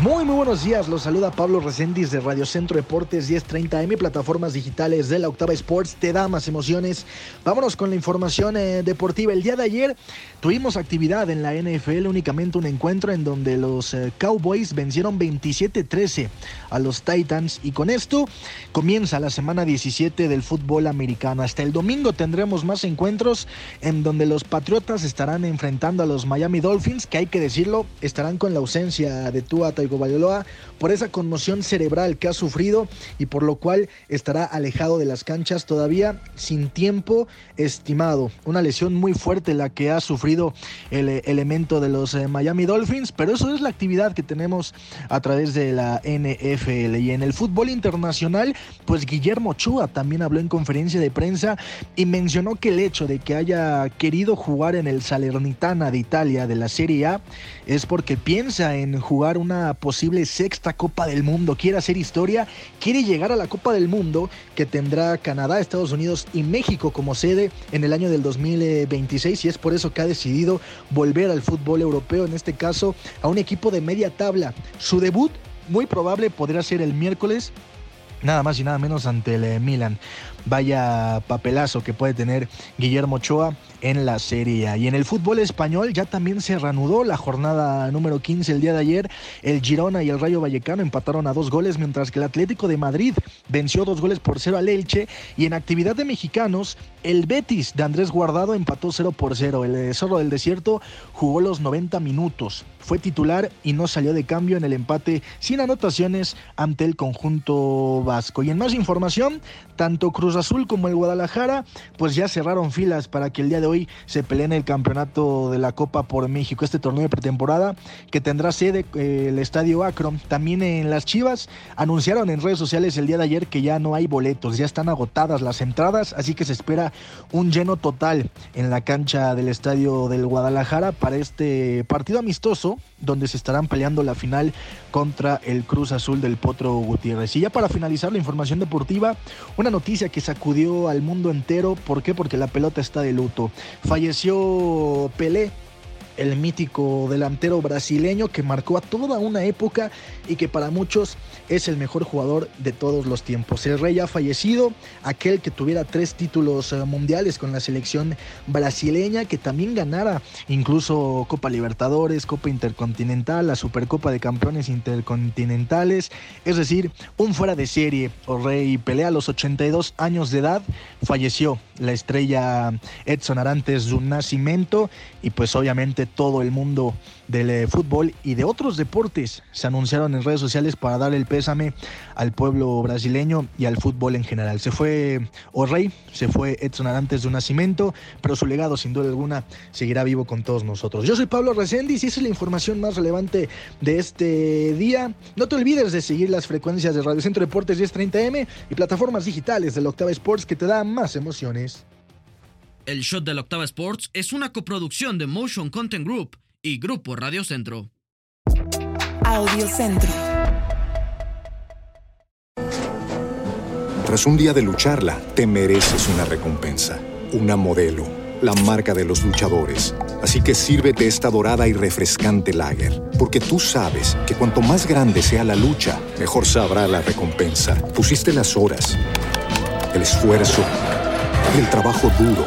Muy, muy buenos días. Los saluda Pablo Reséndiz de Radio Centro Deportes 1030M, plataformas digitales de la Octava Sports. Te da más emociones. Vámonos con la información eh, deportiva. El día de ayer tuvimos actividad en la NFL, únicamente un encuentro en donde los eh, Cowboys vencieron 27-13 a los Titans. Y con esto comienza la semana 17 del fútbol americano. Hasta el domingo tendremos más encuentros en donde los Patriotas estarán enfrentando a los Miami Dolphins, que hay que decirlo, estarán con la ausencia de Tua Tagovailoa por esa conmoción cerebral que ha sufrido y por lo cual estará alejado de las canchas todavía sin tiempo estimado. Una lesión muy fuerte la que ha sufrido el eh, elemento de los eh, Miami Dolphins, pero eso es la actividad que tenemos a través de la NFL. Y en el fútbol internacional, pues Guillermo Chua también habló en conferencia de prensa y mencionó que el hecho de que haya querido jugar en el Salernitana de Italia de la Serie A es porque piensa en jugar una posible sexta Copa del Mundo, quiere hacer historia, quiere llegar a la Copa del Mundo que tendrá Canadá, Estados Unidos y México como sede en el año del 2026 y es por eso que ha decidido volver al fútbol europeo, en este caso a un equipo de media tabla. Su debut muy probable podría ser el miércoles nada más y nada menos ante el eh, Milan. Vaya papelazo que puede tener Guillermo Ochoa en la Serie Y en el fútbol español ya también se reanudó la jornada número 15 el día de ayer. El Girona y el Rayo Vallecano empataron a dos goles, mientras que el Atlético de Madrid venció dos goles por cero al Elche. Y en actividad de mexicanos, el Betis de Andrés Guardado empató 0 por 0. El Zorro del Desierto jugó los 90 minutos. Fue titular y no salió de cambio en el empate sin anotaciones ante el conjunto vasco. Y en más información, tanto Cruz Azul como el Guadalajara pues ya cerraron filas para que el día de hoy se peleen el campeonato de la Copa por México, este torneo de pretemporada que tendrá sede eh, el Estadio Akron. También en las Chivas anunciaron en redes sociales el día de ayer que ya no hay boletos, ya están agotadas las entradas, así que se espera un lleno total en la cancha del Estadio del Guadalajara para este partido amistoso donde se estarán peleando la final contra el Cruz Azul del Potro Gutiérrez. Y ya para finalizar la información deportiva, una noticia que sacudió al mundo entero. ¿Por qué? Porque la pelota está de luto. Falleció Pelé, el mítico delantero brasileño que marcó a toda una época y que para muchos es el mejor jugador de todos los tiempos. El rey ha fallecido, aquel que tuviera tres títulos eh, mundiales con la selección brasileña, que también ganara incluso Copa Libertadores, Copa Intercontinental, la Supercopa de Campeones Intercontinentales, es decir, un fuera de serie. El rey pelea a los 82 años de edad, falleció la estrella Edson Arantes de un nacimiento y pues obviamente todo el mundo del eh, fútbol y de otros deportes se anunciaron en redes sociales para dar el pésame al pueblo brasileño y al fútbol en general. Se fue O'Reilly, se fue Edson Arantes de un nacimiento, pero su legado sin duda alguna seguirá vivo con todos nosotros. Yo soy Pablo Reséndiz y esa es la información más relevante de este día. No te olvides de seguir las frecuencias de Radio Centro Deportes 1030M y plataformas digitales de la Octava Sports que te dan más emociones. El Shot de la Octava Sports es una coproducción de Motion Content Group y Grupo Radio Centro. Audio Centro. Tras un día de lucharla, te mereces una recompensa, una modelo, la marca de los luchadores. Así que sírvete esta dorada y refrescante lager, porque tú sabes que cuanto más grande sea la lucha, mejor sabrá la recompensa. Pusiste las horas, el esfuerzo, el trabajo duro.